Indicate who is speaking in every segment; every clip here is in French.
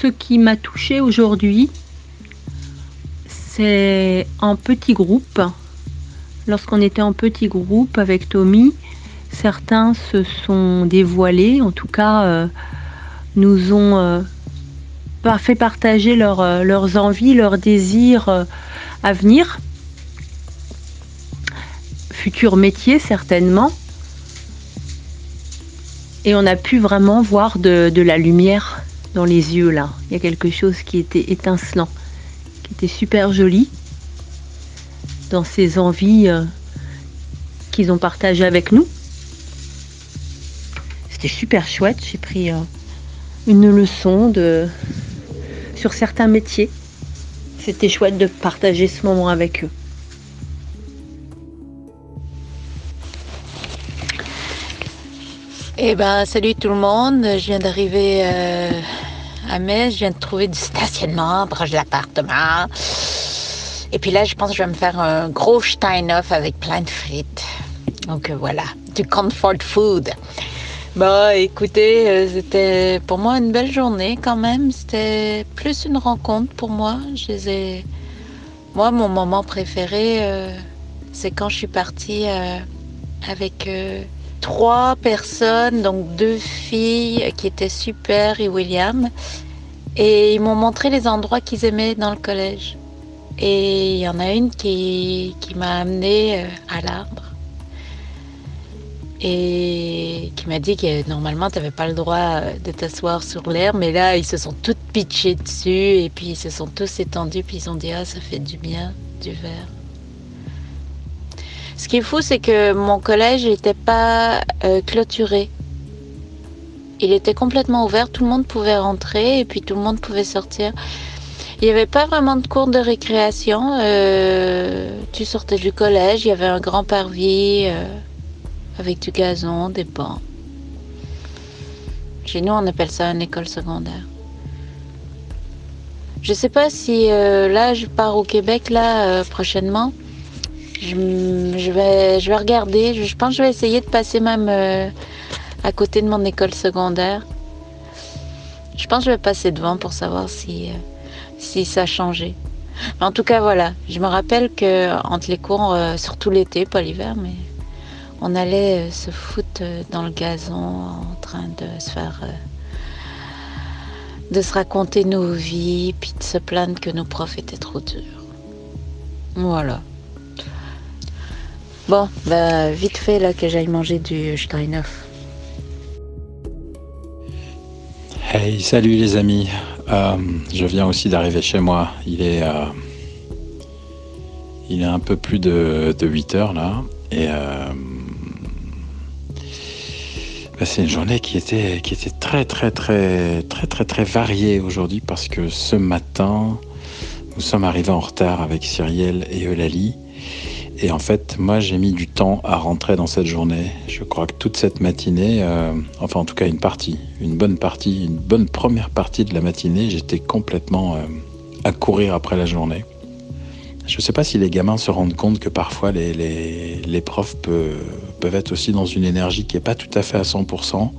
Speaker 1: ce qui m'a touchée aujourd'hui, c'est en petit groupe. Lorsqu'on était en petit groupe avec Tommy, certains se sont dévoilés, en tout cas euh, nous ont euh, fait partager euh, leurs envies, leurs désirs à venir, futur métier certainement. Et on a pu vraiment voir de, de la lumière dans les yeux là. Il y a quelque chose qui était étincelant était super joli dans ces envies euh, qu'ils ont partagées avec nous. C'était super chouette. J'ai pris euh, une leçon sur certains métiers. C'était chouette de partager ce moment avec eux.
Speaker 2: Eh ben, salut tout le monde. Je viens d'arriver euh, à Metz. Je viens de trouver du stationnement proche de l'appartement. Et puis là, je pense que je vais me faire un gros Steinhoff avec plein de frites. Donc euh, voilà, du comfort food. Bah écoutez, euh, c'était pour moi une belle journée quand même. C'était plus une rencontre pour moi. Moi, mon moment préféré, c'est quand je suis partie avec trois personnes, donc deux filles qui étaient super et William. Et ils m'ont montré les endroits qu'ils aimaient dans le collège. Et il y en a une qui, m'a amené euh, à l'arbre. Et qui m'a dit que normalement, tu n'avais pas le droit euh, de t'asseoir sur l'herbe. Mais là, ils se sont toutes pitchés dessus. Et puis, ils se sont tous étendus. Puis, ils ont dit, ah, ça fait du bien, du verre. Ce qui est fou, c'est que mon collège n'était pas euh, clôturé. Il était complètement ouvert, tout le monde pouvait rentrer et puis tout le monde pouvait sortir. Il n'y avait pas vraiment de cours de récréation. Euh, tu sortais du collège, il y avait un grand parvis euh, avec du gazon, des bancs. Chez nous, on appelle ça une école secondaire. Je ne sais pas si là, je pars au Québec là prochainement. Je, vais, regarder. Je, pense que je vais essayer de passer même euh, à côté de mon école secondaire. Je pense que je vais passer devant pour savoir si, euh, ça a changé. En tout cas, voilà. Je me rappelle que entre les cours, euh, surtout l'été, pas l'hiver, mais on allait se foutre dans le gazon en train de se faire. de se raconter nos vies, puis de se plaindre que nos profs étaient trop durs. Voilà. Bon, bah vite fait là que j'aille manger du Steinhoff.
Speaker 3: Hey, salut les amis. Euh, je viens aussi d'arriver chez moi. Il est, euh, il est un peu plus de, 8 heures là. Et euh, bah, c'est une journée qui était, qui était très très très très très très variée aujourd'hui parce que ce matin, nous sommes arrivés en retard avec Cyrielle et Eulalie. Et en fait, moi, j'ai mis du temps à rentrer dans cette journée. Je crois que toute cette matinée, euh, enfin en tout cas une partie, une bonne partie, une bonne première partie de la matinée, j'étais complètement euh, à courir après la journée. Je ne sais pas si les gamins se rendent compte que parfois les, les, profs peuvent être aussi dans une énergie qui n'est pas tout à fait à 100%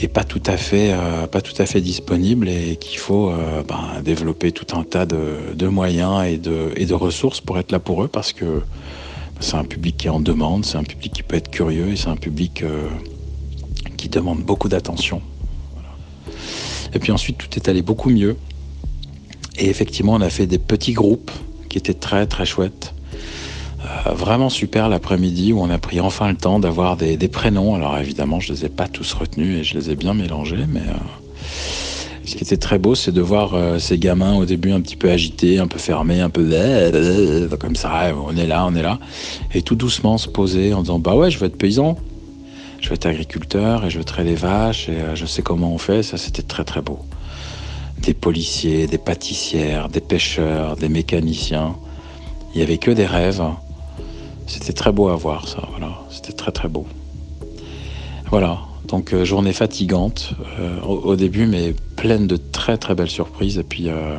Speaker 3: et pas tout à fait, euh, pas tout à fait disponible et qu'il faut ben, développer tout un tas de, de moyens et de, et de ressources pour être là pour eux parce que c'est un public qui est en demande, c'est un public qui peut être curieux et c'est un public euh, qui demande beaucoup d'attention. Et puis ensuite, tout est allé beaucoup mieux. Et effectivement, on a fait des petits groupes qui étaient très très chouettes. Euh, vraiment super l'après-midi où on a pris enfin le temps d'avoir des, prénoms. Alors évidemment, je ne les ai pas tous retenus et je les ai bien mélangés, mais euh, ce qui était très beau, c'est de voir euh, ces gamins au début un petit peu agités, un peu fermés, un peu comme ça, on est là, on est là, et tout doucement se poser en disant bah ouais, je veux être paysan, je veux être agriculteur et je veux traiter les vaches et je sais comment on fait. Ça, c'était très très beau. Des policiers, des pâtissières, des pêcheurs, des mécaniciens. Il y avait que des rêves. C'était très beau à voir ça. Voilà, c'était très très beau. Voilà, donc euh, journée fatigante euh, au, début, mais pleine de très très belles surprises. Et puis euh,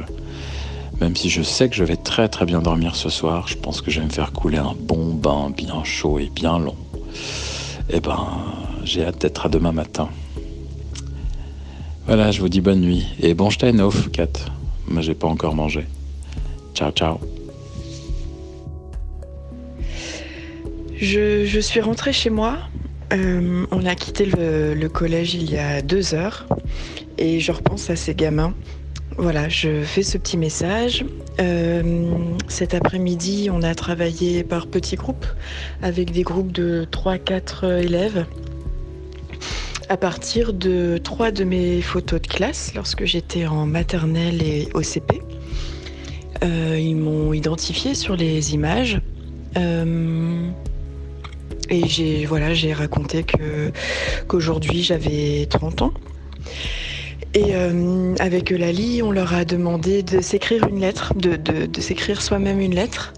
Speaker 3: même si je sais que je vais très très bien dormir ce soir, je pense que je vais me faire couler un bon bain bien chaud et bien long. Et eh ben, j'ai hâte d'être à demain matin. Voilà, je vous dis bonne nuit. Et bon Steinhoff, Kat. Moi, j'ai pas encore mangé. Ciao, ciao.
Speaker 4: Je, suis rentrée chez moi. Euh, on a quitté le, collège il y a deux heures et je repense à ces gamins. Voilà, je fais ce petit message. Euh, cet après-midi, on a travaillé par petits groupes avec des groupes de 3-4 élèves à partir de trois de mes photos de classe lorsque j'étais en maternelle et au CP. Euh, ils m'ont identifié sur les images. Et j'ai voilà, j'ai raconté que qu'aujourd'hui j'avais 30 ans. Et euh, avec Eulalie, on leur a demandé de s'écrire une lettre, de, de, s'écrire soi-même une lettre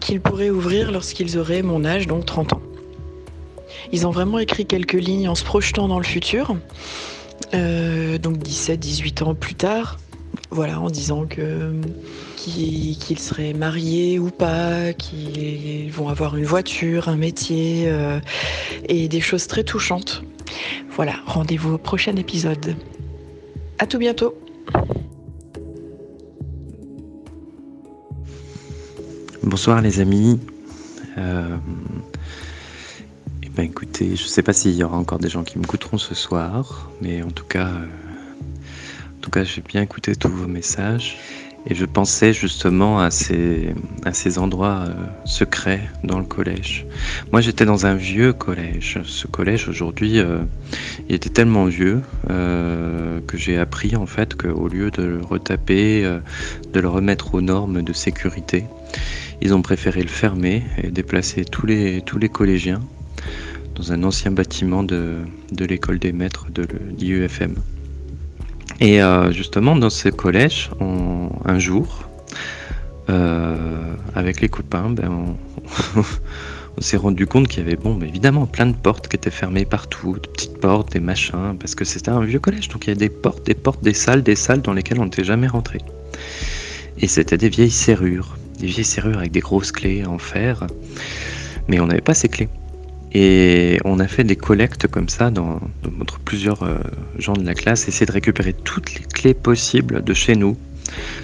Speaker 4: qu'ils pourraient ouvrir lorsqu'ils auraient mon âge, donc 30 ans. Ils ont vraiment écrit quelques lignes en se projetant dans le futur, euh, donc 17-18 ans plus tard, voilà, en disant que qu'ils seraient mariés ou pas, qu'ils vont avoir une voiture, un métier euh, et des choses très touchantes. Voilà, rendez-vous au prochain épisode. À tout bientôt.
Speaker 5: Bonsoir les amis. Euh, eh ben écoutez, je ne sais pas s'il y aura encore des gens qui me m'écouteront ce soir, mais en tout cas, euh, tout cas, j'ai bien écouté tous vos messages. Et je pensais justement à ces, endroits euh, secrets dans le collège. Moi, j'étais dans un vieux collège. Ce collège, aujourd'hui, euh, il était tellement vieux euh, que j'ai appris en fait qu'au lieu de le retaper, de le remettre aux normes de sécurité, ils ont préféré le fermer et déplacer tous les, collégiens dans un ancien bâtiment de, de l'école des maîtres de l'IEFM. Et euh, justement, dans ce collège, un jour, euh, avec les copains, ben, on, s'est rendu compte qu'il y avait, bon, ben, évidemment, plein de portes qui étaient fermées partout, de petites portes, des machins, parce que c'était un vieux collège, donc il y a des portes, des portes, des salles, des salles dans lesquelles on n'était jamais rentré. Et c'était des vieilles serrures, des vieilles serrures avec des grosses clés en fer, mais on n'avait pas ces clés. Et on a fait des collectes comme ça dans, entre plusieurs euh, gens de la classe, essayer de récupérer toutes les clés possibles de chez nous,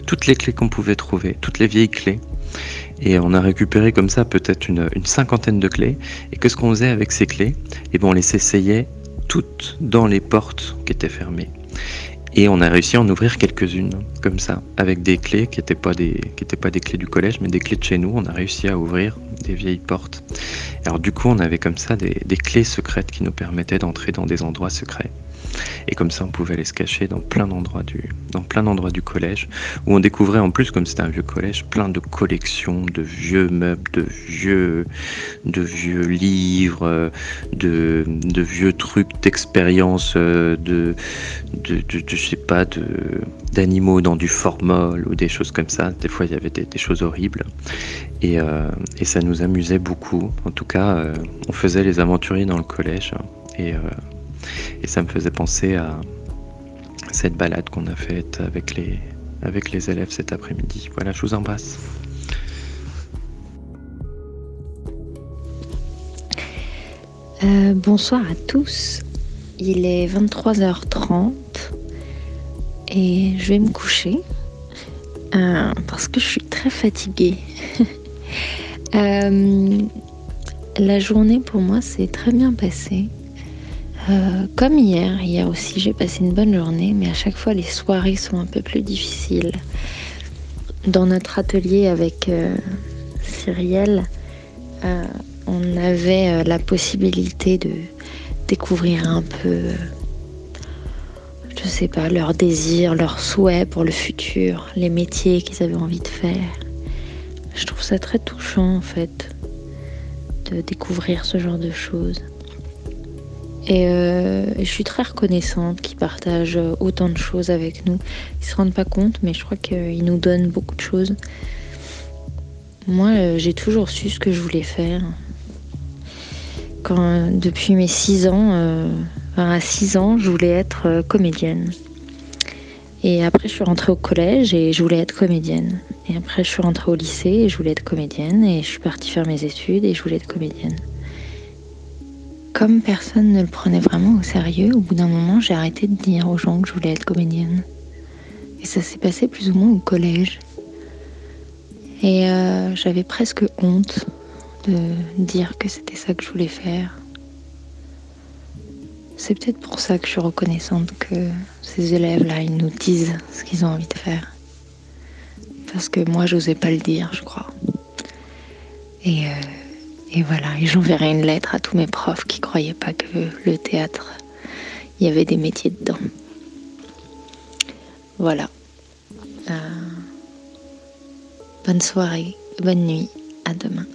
Speaker 5: toutes les clés qu'on pouvait trouver, toutes les vieilles clés. Et on a récupéré comme ça peut-être une, cinquantaine de clés. Et qu'est-ce qu'on faisait avec ces clés? Et eh bon, on les essayait toutes dans les portes qui étaient fermées. Et on a réussi à en ouvrir quelques-unes, comme ça, avec des clés qui n'étaient pas, des, clés du collège, mais des clés de chez nous. On a réussi à ouvrir des vieilles portes. Alors du coup, on avait comme ça des clés secrètes qui nous permettaient d'entrer dans des endroits secrets. Et comme ça, on pouvait aller se cacher dans plein d'endroits du, collège, où on découvrait en plus, comme c'était un vieux collège, plein de collections de vieux meubles, de vieux, livres, de, vieux trucs d'expérience, de, de, de, je sais pas, d'animaux dans du formol ou des choses comme ça. Des fois, il y avait des, choses horribles. Et, euh, et, ça nous amusait beaucoup. En tout cas, euh, on faisait les aventuriers dans le collège. Et, euh, et ça me faisait penser à cette balade qu'on a faite avec les, élèves cet après-midi. Voilà, je vous embrasse.
Speaker 6: Euh, bonsoir à tous. Il est 23h30 et je vais me coucher euh, parce que je suis très fatiguée. Euh, la journée pour moi s'est très bien passée. Euh, comme hier, hier aussi j'ai passé une bonne journée, mais à chaque fois les soirées sont un peu plus difficiles. Dans notre atelier avec euh, Cyrielle, euh, on avait la possibilité de découvrir un peu, je sais pas, leurs désirs, leurs souhaits pour le futur, les métiers qu'ils avaient envie de faire. Je trouve ça très touchant en fait de découvrir ce genre de choses. Euh, et je suis très reconnaissante qu'ils partagent autant de choses avec nous. Ils se rendent pas compte, mais je crois qu'ils nous donnent beaucoup de choses. Moi, euh, j'ai toujours su ce que je voulais faire. Depuis mes 6 ans, euh, à 6 ans, je voulais être comédienne. Et après, je suis rentrée au collège et je voulais être comédienne. Et après, je suis rentrée au lycée et je voulais être comédienne. Et je suis partie faire mes études et je voulais être comédienne
Speaker 7: comme personne ne le prenait vraiment au sérieux, au bout d'un moment, j'ai arrêté de dire aux gens que je voulais être comédienne. Et ça s'est passé plus ou moins au collège. Et euh, j'avais presque honte de dire que c'était ça que je voulais faire. C'est peut-être pour ça que je suis reconnaissante que ces élèves-là, ils nous disent ce qu'ils ont envie de faire. Parce que moi, j'osais pas le dire, je crois. Et, euh, et voilà, et j'enverrai une lettre à tous mes profs qui croyaient pas que le théâtre, il y avait des métiers dedans. Voilà. Euh, bonne soirée, bonne nuit, à demain.